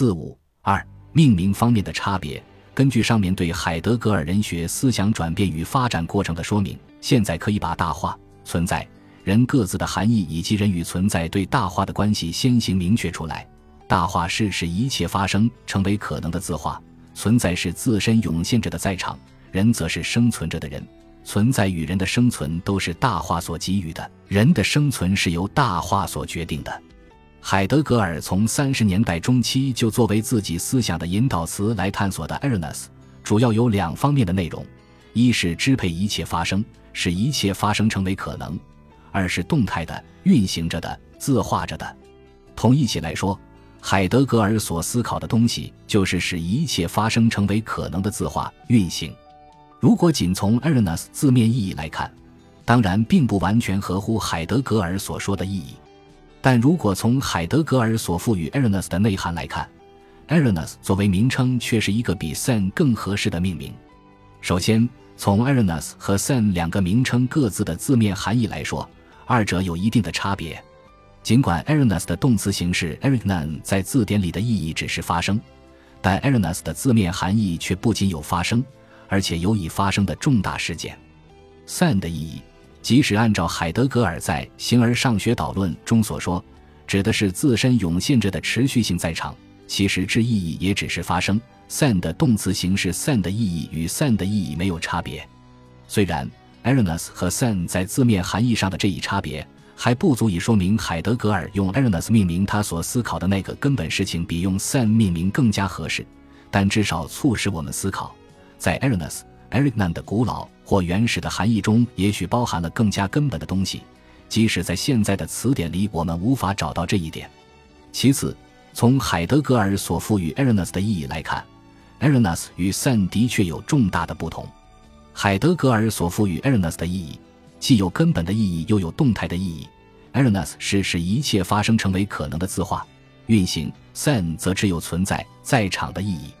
四五二命名方面的差别。根据上面对海德格尔人学思想转变与发展过程的说明，现在可以把大化、存在、人各自的含义以及人与存在对大化的关系先行明确出来。大化是使一切发生成为可能的自化，存在是自身涌现着的在场，人则是生存着的人。存在与人的生存都是大化所给予的，人的生存是由大化所决定的。海德格尔从三十年代中期就作为自己思想的引导词来探索的 e r n e s 主要有两方面的内容：一是支配一切发生，使一切发生成为可能；二是动态的、运行着的、自化着的。同一起来说，海德格尔所思考的东西就是使一切发生成为可能的自化、运行。如果仅从 e r n e s 字面意义来看，当然并不完全合乎海德格尔所说的意义。但如果从海德格尔所赋予 e r n e s 的内涵来看 e r n e s 作为名称却是一个比 Sen 更合适的命名。首先，从 e r n e s 和 Sen 两个名称各自的字面含义来说，二者有一定的差别。尽管 e r n e s 的动词形式 Erignan 在字典里的意义只是发生，但 e r n e s 的字面含义却不仅有发生，而且有已发生的重大事件。Sen 的意义。即使按照海德格尔在《形而上学导论》中所说，指的是自身涌现着的持续性在场，其实之意义也只是发生。san 的动词形式 san 的意义与 san 的意义没有差别。虽然 e r n e s 和 san 在字面含义上的这一差别还不足以说明海德格尔用 e r n e s 命名他所思考的那个根本事情比用 san 命名更加合适，但至少促使我们思考，在 erinus Erignan 的古老或原始的含义中，也许包含了更加根本的东西，即使在现在的词典里，我们无法找到这一点。其次，从海德格尔所赋予 Erinus 的意义来看，Erinus 与 Sen 的确有重大的不同。海德格尔所赋予 Erinus 的意义，既有根本的意义，又有动态的意义。Ernest 是使一切发生成为可能的字化运行，Sen 则只有存在在场的意义。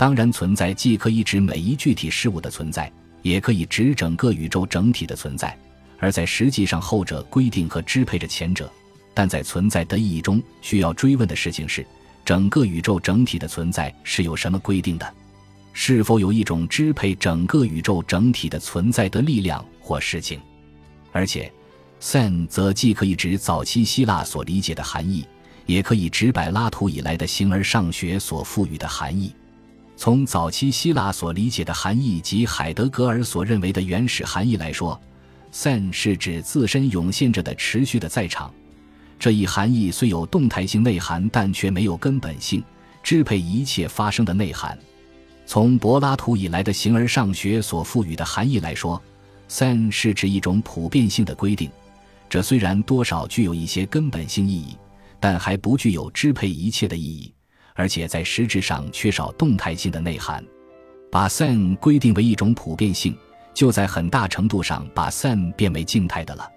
当然，存在既可以指每一具体事物的存在，也可以指整个宇宙整体的存在。而在实际上，后者规定和支配着前者。但在存在的意义中，需要追问的事情是：整个宇宙整体的存在是有什么规定的？是否有一种支配整个宇宙整体的存在的力量或事情？而且，sen 则既可以指早期希腊所理解的含义，也可以指柏拉图以来的形而上学所赋予的含义。从早期希腊所理解的含义及海德格尔所认为的原始含义来说，sen 是指自身涌现着的持续的在场。这一含义虽有动态性内涵，但却没有根本性支配一切发生的内涵。从柏拉图以来的形而上学所赋予的含义来说，sen 是指一种普遍性的规定。这虽然多少具有一些根本性意义，但还不具有支配一切的意义。而且在实质上缺少动态性的内涵，把 sen 规定为一种普遍性，就在很大程度上把 sen 变为静态的了。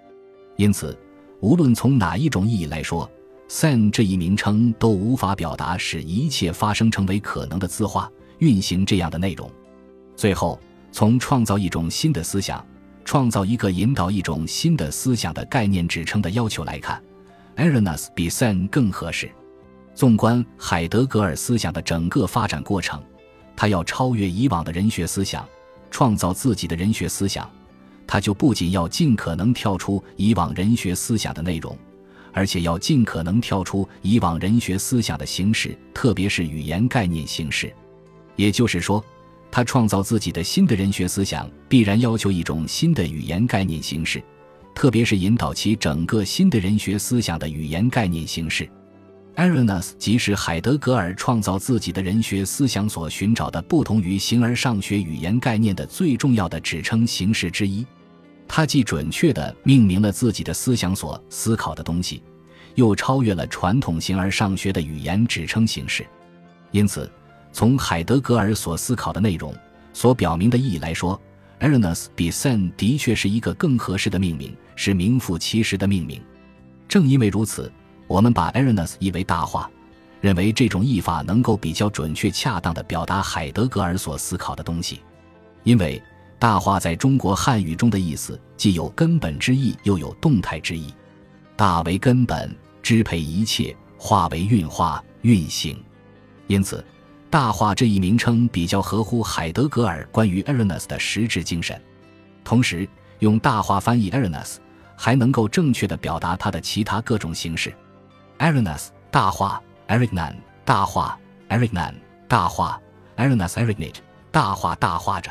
因此，无论从哪一种意义来说，sen 这一名称都无法表达使一切发生成为可能的字化运行这样的内容。最后，从创造一种新的思想，创造一个引导一种新的思想的概念指称的要求来看 e r n e s 比 sen 更合适。纵观海德格尔思想的整个发展过程，他要超越以往的人学思想，创造自己的人学思想，他就不仅要尽可能跳出以往人学思想的内容，而且要尽可能跳出以往人学思想的形式，特别是语言概念形式。也就是说，他创造自己的新的人学思想，必然要求一种新的语言概念形式，特别是引导其整个新的人学思想的语言概念形式。E r n e s 即是海德格尔创造自己的人学思想所寻找的不同于形而上学语言概念的最重要的指称形式之一。他既准确地命名了自己的思想所思考的东西，又超越了传统形而上学的语言指称形式。因此，从海德格尔所思考的内容所表明的意义来说 e r n e s 比 Sen 的确是一个更合适的命名，是名副其实的命名。正因为如此。我们把 e r n e s 译为大化，认为这种译法能够比较准确、恰当地表达海德格尔所思考的东西。因为大化在中国汉语中的意思既有根本之意，又有动态之意。大为根本，支配一切；化为运化、运行。因此，大话这一名称比较合乎海德格尔关于 Erinus 的实质精神。同时，用大话翻译 Erinus 还能够正确的表达它的其他各种形式。Erinus 大话 e r i c n a n 大话 e r i c n a n 大话 Erinus e r i c n a t e 大话大话着。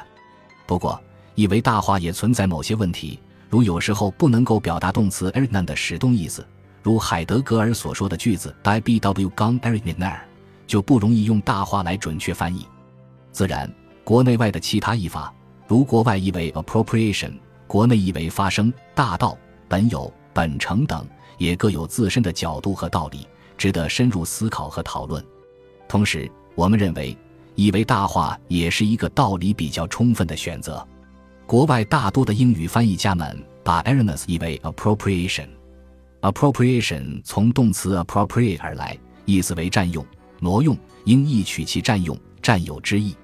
不过，以为大话也存在某些问题，如有时候不能够表达动词 e r i c n a n 的使动意思，如海德格尔所说的句子 Die bw 刚 e r i c n a n r 就不容易用大话来准确翻译。自然，国内外的其他译法，如国外译为 appropriation，国内译为发生、大道、本有、本城等，也各有自身的角度和道理，值得深入思考和讨论。同时，我们认为，译为大话也是一个道理比较充分的选择。国外大多的英语翻译家们把 erroneous 译为 appropriation，appropriation 从动词 appropriate 而来，意思为占用。挪用应意取其占用、占有之意。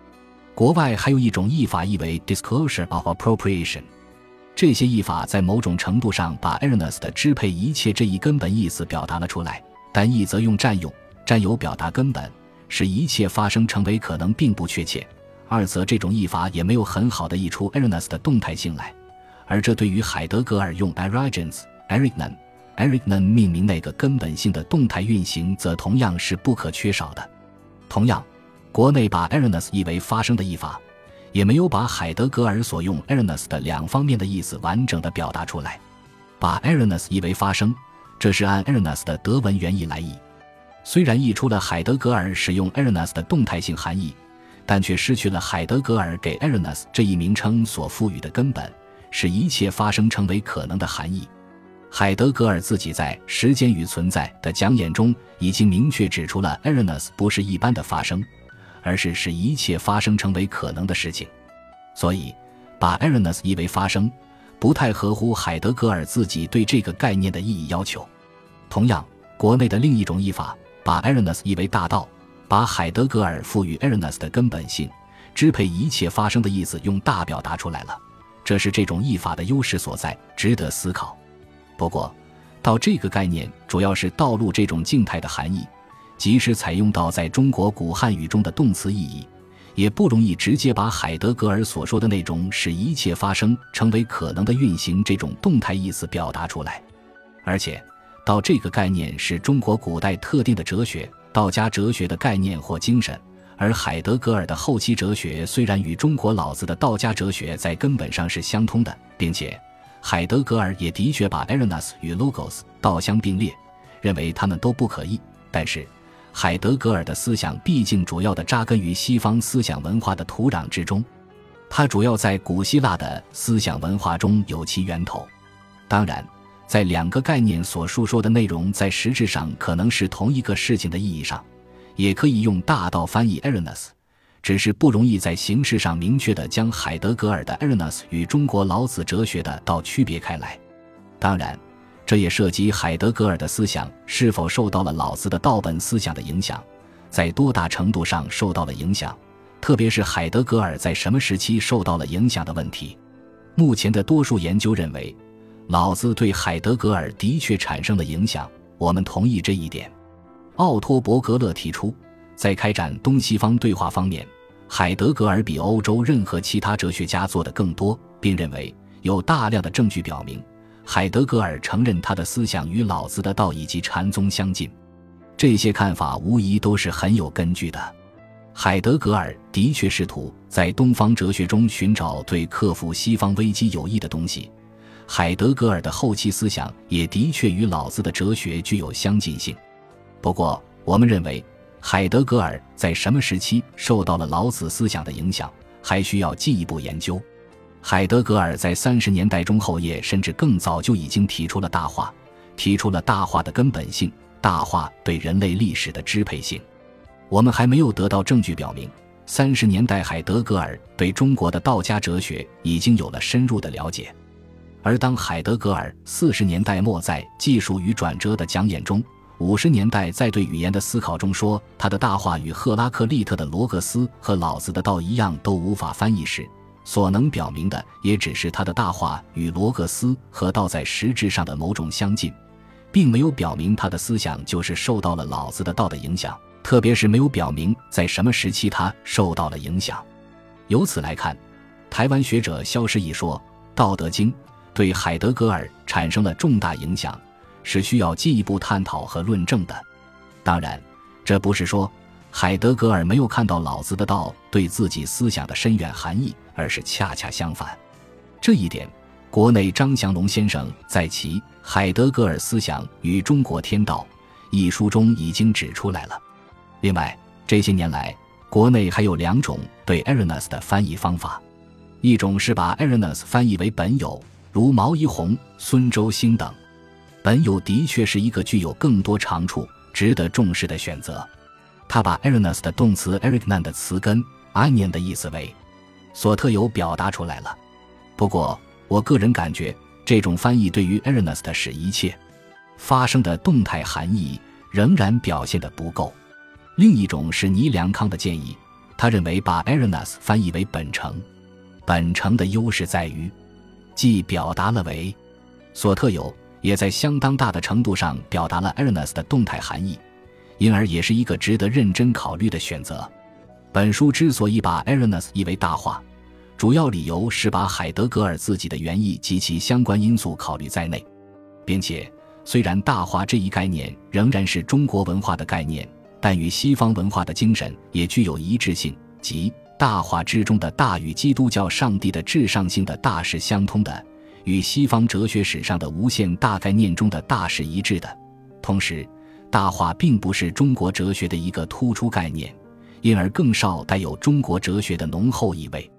国外还有一种译法，译为 disclosure of appropriation。这些译法在某种程度上把 earnest 支配一切这一根本意思表达了出来，但一则用占用、占有表达根本，使一切发生成为可能，并不确切；二则这种译法也没有很好的译出 erroneous 的动态性来，而这对于海德格尔用 origins、erignon。Erignon 命名那个根本性的动态运行，则同样是不可缺少的。同样，国内把 Erinus 译为发生的译法，也没有把海德格尔所用 “erness” 的两方面的意思完整的表达出来。把 “erness” 译为发生，这是按 “erness” 的德文原意来译。虽然译出了海德格尔使用 “erness” 的动态性含义，但却失去了海德格尔给 “erness” 这一名称所赋予的根本，使一切发生成为可能的含义。海德格尔自己在《时间与存在》的讲演中已经明确指出了 e r i n u s 不是一般的发生，而是使一切发生成为可能的事情。所以，把 e r i n u s 译为发生，不太合乎海德格尔自己对这个概念的意义要求。同样，国内的另一种译法，把 e r i n u s 译为大道，把海德格尔赋予 e r i n u s 的根本性、支配一切发生的意思用大表达出来了。这是这种译法的优势所在，值得思考。不过，到这个概念主要是道路这种静态的含义，即使采用到在中国古汉语中的动词意义，也不容易直接把海德格尔所说的那种使一切发生成为可能的运行这种动态意思表达出来。而且，到这个概念是中国古代特定的哲学道家哲学的概念或精神，而海德格尔的后期哲学虽然与中国老子的道家哲学在根本上是相通的，并且。海德格尔也的确把 e r i n u s 与 logos 道相并列，认为他们都不可译。但是，海德格尔的思想毕竟主要的扎根于西方思想文化的土壤之中，它主要在古希腊的思想文化中有其源头。当然，在两个概念所述说的内容在实质上可能是同一个事情的意义上，也可以用大道翻译 e r i n u s 只是不容易在形式上明确地将海德格尔的 e r i n u s 与中国老子哲学的道区别开来。当然，这也涉及海德格尔的思想是否受到了老子的道本思想的影响，在多大程度上受到了影响，特别是海德格尔在什么时期受到了影响的问题。目前的多数研究认为，老子对海德格尔的确产生了影响，我们同意这一点。奥托·伯格勒提出。在开展东西方对话方面，海德格尔比欧洲任何其他哲学家做得更多，并认为有大量的证据表明，海德格尔承认他的思想与老子的道以及禅宗相近。这些看法无疑都是很有根据的。海德格尔的确试图在东方哲学中寻找对克服西方危机有益的东西。海德格尔的后期思想也的确与老子的哲学具有相近性。不过，我们认为。海德格尔在什么时期受到了老子思想的影响，还需要进一步研究。海德格尔在三十年代中后叶甚至更早就已经提出了大话，提出了大话的根本性，大话对人类历史的支配性。我们还没有得到证据表明，三十年代海德格尔对中国的道家哲学已经有了深入的了解。而当海德格尔四十年代末在《技术与转折》的讲演中，五十年代在对语言的思考中说，他的大话与赫拉克利特的罗格斯和老子的道一样都无法翻译时，所能表明的也只是他的大话与罗格斯和道在实质上的某种相近，并没有表明他的思想就是受到了老子的道的影响。特别是没有表明在什么时期他受到了影响。由此来看，台湾学者消失一说，《道德经》对海德格尔产生了重大影响，是需要进一步探讨和论证的。当然，这不是说海德格尔没有看到老子的道对自己思想的深远含义，而是恰恰相反。这一点，国内张祥龙先生在其《海德格尔思想与中国天道》一书中已经指出来了。另外，这些年来，国内还有两种对 Erinus 的翻译方法，一种是把 Erinus 翻译为本有，如毛一红、孙周兴等。本有的确是一个具有更多长处、值得重视的选择。他把 Erinus 的动词 Ericnan 的词根 onion 的意思为所特有表达出来了。不过，我个人感觉这种翻译对于 Erinus 的使一切发生的动态含义仍然表现得不够。另一种是倪良康的建议，他认为把 Ernest 翻译为本城，本城的优势在于，既表达了为所特有，也在相当大的程度上表达了 Ernest 的动态含义，因而也是一个值得认真考虑的选择。本书之所以把 Ernest 译为大话，主要理由是把海德格尔自己的原意及其相关因素考虑在内，并且虽然大话这一概念仍然是中国文化的概念。但与西方文化的精神也具有一致性，即大话之中的大与基督教上帝的至上性的大是相通的，与西方哲学史上的无限大概念中的大是一致的。同时，大话并不是中国哲学的一个突出概念，因而更少带有中国哲学的浓厚意味。